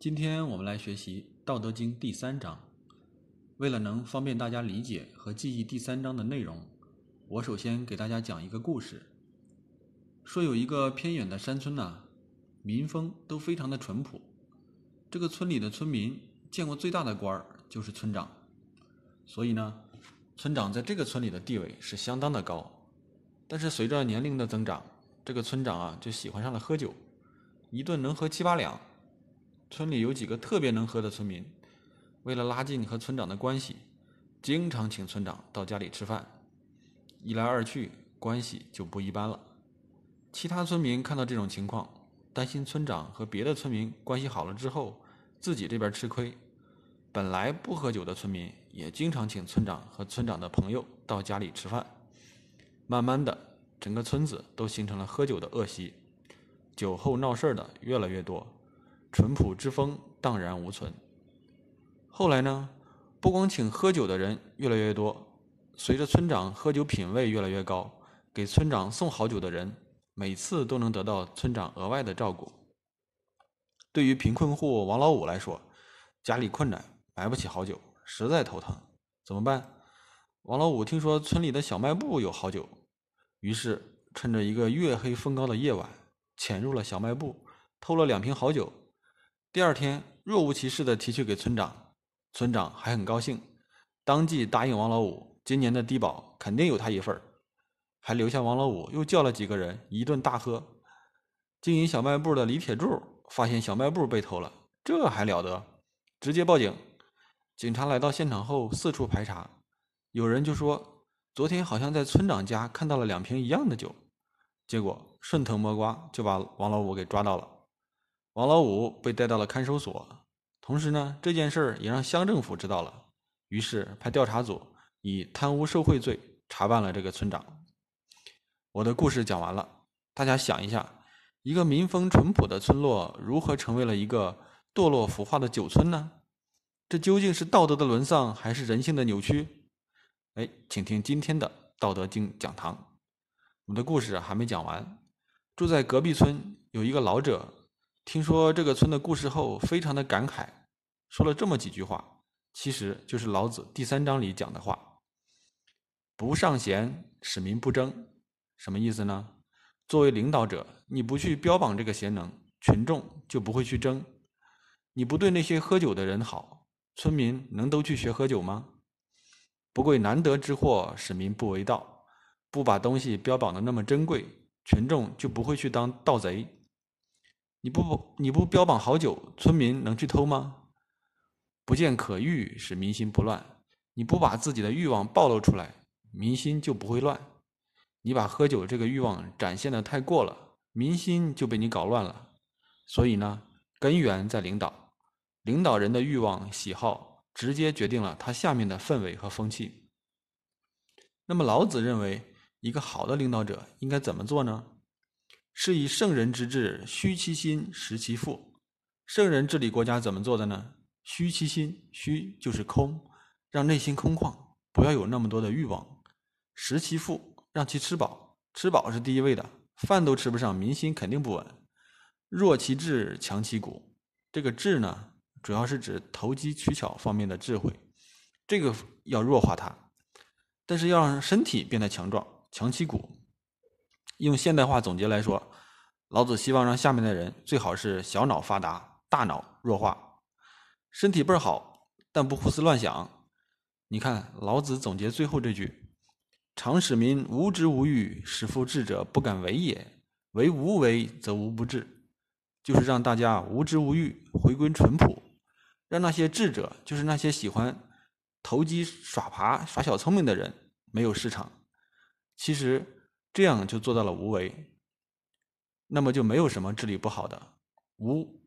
今天我们来学习《道德经》第三章。为了能方便大家理解和记忆第三章的内容，我首先给大家讲一个故事。说有一个偏远的山村呐，民风都非常的淳朴。这个村里的村民见过最大的官儿就是村长，所以呢，村长在这个村里的地位是相当的高。但是随着年龄的增长，这个村长啊就喜欢上了喝酒，一顿能喝七八两。村里有几个特别能喝的村民，为了拉近和村长的关系，经常请村长到家里吃饭。一来二去，关系就不一般了。其他村民看到这种情况，担心村长和别的村民关系好了之后，自己这边吃亏。本来不喝酒的村民也经常请村长和村长的朋友到家里吃饭。慢慢的，整个村子都形成了喝酒的恶习，酒后闹事的越来越多。淳朴之风荡然无存。后来呢，不光请喝酒的人越来越多，随着村长喝酒品味越来越高，给村长送好酒的人每次都能得到村长额外的照顾。对于贫困户王老五来说，家里困难，买不起好酒，实在头疼，怎么办？王老五听说村里的小卖部有好酒，于是趁着一个月黑风高的夜晚，潜入了小卖部，偷了两瓶好酒。第二天，若无其事的提去给村长，村长还很高兴，当即答应王老五，今年的低保肯定有他一份儿还留下王老五又叫了几个人一顿大喝。经营小卖部的李铁柱发现小卖部被偷了，这还了得，直接报警。警察来到现场后四处排查，有人就说昨天好像在村长家看到了两瓶一样的酒，结果顺藤摸瓜就把王老五给抓到了。王老五被带到了看守所，同时呢，这件事儿也让乡政府知道了，于是派调查组以贪污受贿罪查办了这个村长。我的故事讲完了，大家想一下，一个民风淳朴的村落如何成为了一个堕落腐化的酒村呢？这究竟是道德的沦丧，还是人性的扭曲？哎，请听今天的《道德经》讲堂。我们的故事还没讲完，住在隔壁村有一个老者。听说这个村的故事后，非常的感慨，说了这么几句话，其实就是老子第三章里讲的话：“不尚贤，使民不争。”什么意思呢？作为领导者，你不去标榜这个贤能，群众就不会去争。你不对那些喝酒的人好，村民能都去学喝酒吗？不贵难得之货，使民不为盗。不把东西标榜的那么珍贵，群众就不会去当盗贼。你不你不标榜好酒，村民能去偷吗？不见可欲，使民心不乱。你不把自己的欲望暴露出来，民心就不会乱。你把喝酒这个欲望展现的太过了，民心就被你搞乱了。所以呢，根源在领导，领导人的欲望喜好直接决定了他下面的氛围和风气。那么老子认为，一个好的领导者应该怎么做呢？是以圣人之治，虚其心，实其腹。圣人治理国家怎么做的呢？虚其心，虚就是空，让内心空旷，不要有那么多的欲望。实其腹，让其吃饱，吃饱是第一位的，饭都吃不上，民心肯定不稳。弱其志，强其骨。这个智呢，主要是指投机取巧方面的智慧，这个要弱化它。但是要让身体变得强壮，强其骨。用现代化总结来说，老子希望让下面的人最好是小脑发达，大脑弱化，身体倍儿好，但不胡思乱想。你看，老子总结最后这句：“常使民无知无欲，使夫智者不敢为也。为无为，则无不治。”就是让大家无知无欲，回归淳朴，让那些智者，就是那些喜欢投机耍爬、耍小聪明的人，没有市场。其实。这样就做到了无为，那么就没有什么治理不好的。无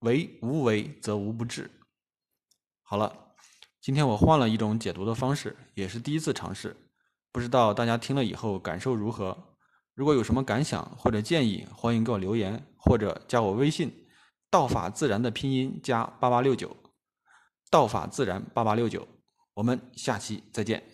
为无为则无不治。好了，今天我换了一种解读的方式，也是第一次尝试，不知道大家听了以后感受如何？如果有什么感想或者建议，欢迎给我留言或者加我微信“道法自然”的拼音加八八六九，道法自然八八六九。我们下期再见。